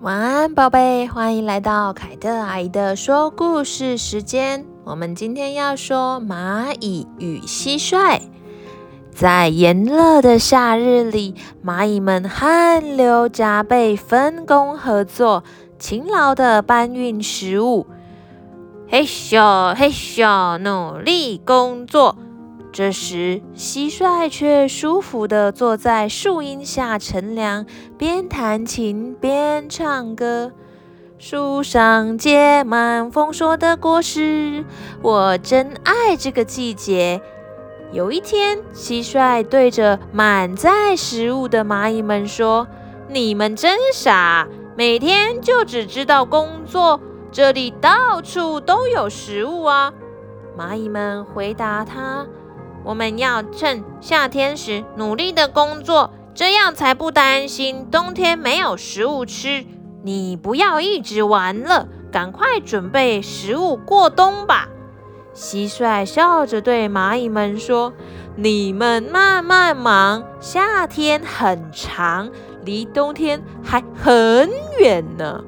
晚安，宝贝，欢迎来到凯特阿姨的说故事时间。我们今天要说蚂蚁与蟋蟀。在炎热的夏日里，蚂蚁们汗流浃背，分工合作，勤劳地搬运食物。嘿咻嘿咻，努力工作。这时，蟋蟀却舒服地坐在树荫下乘凉，边弹琴边唱歌。树上结满丰硕的果实，我真爱这个季节。有一天，蟋蟀对着满载食物的蚂蚁们说：“你们真傻，每天就只知道工作，这里到处都有食物啊！”蚂蚁们回答他。我们要趁夏天时努力的工作，这样才不担心冬天没有食物吃。你不要一直玩了，赶快准备食物过冬吧。蟋蟀笑着对蚂蚁们说：“你们慢慢忙，夏天很长，离冬天还很远呢。”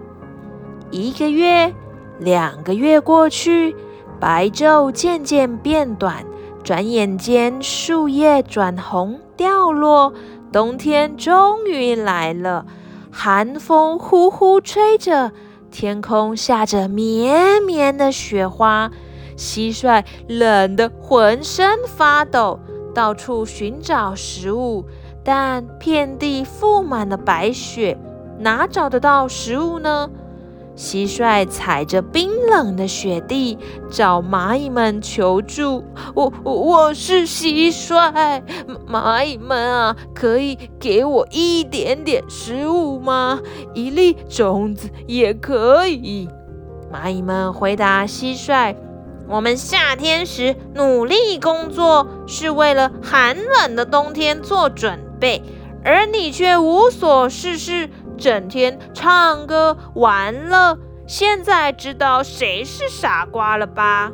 一个月、两个月过去，白昼渐渐变短。转眼间，树叶转红掉落，冬天终于来了。寒风呼呼吹着，天空下着绵绵的雪花。蟋蟀冷得浑身发抖，到处寻找食物，但遍地覆满了白雪，哪找得到食物呢？蟋蟀踩着冰冷的雪地，找蚂蚁们求助。我我我是蟋蟀，蚂蚁们啊，可以给我一点点食物吗？一粒种子也可以。蚂蚁们回答蟋蟀：“我们夏天时努力工作，是为了寒冷的冬天做准备，而你却无所事事。”整天唱歌玩乐，现在知道谁是傻瓜了吧？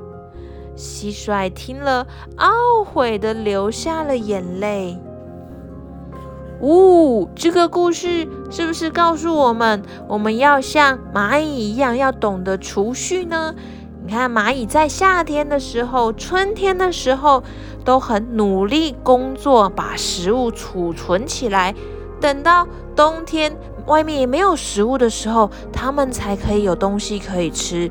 蟋蟀听了，懊悔地流下了眼泪。呜、这个故事是不是告诉我们，我们要像蚂蚁一样，要懂得储蓄呢？你看，蚂蚁在夏天的时候、春天的时候，都很努力工作，把食物储存起来，等到冬天。外面没有食物的时候，它们才可以有东西可以吃。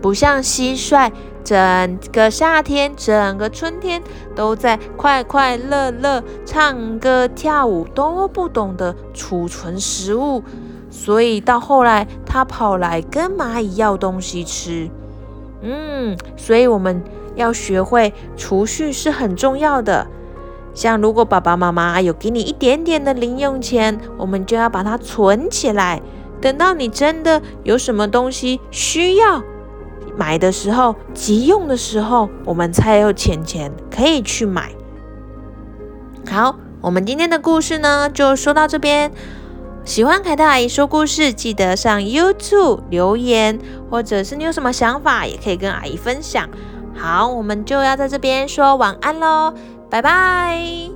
不像蟋蟀，整个夏天、整个春天都在快快乐乐唱歌跳舞，都不懂得储存食物，所以到后来，它跑来跟蚂蚁要东西吃。嗯，所以我们要学会储蓄是很重要的。像如果爸爸妈妈有给你一点点的零用钱，我们就要把它存起来。等到你真的有什么东西需要买的时候，急用的时候，我们才有钱钱可以去买。好，我们今天的故事呢，就说到这边。喜欢凯特阿姨说故事，记得上 YouTube 留言，或者是你有什么想法，也可以跟阿姨分享。好，我们就要在这边说晚安喽。拜拜。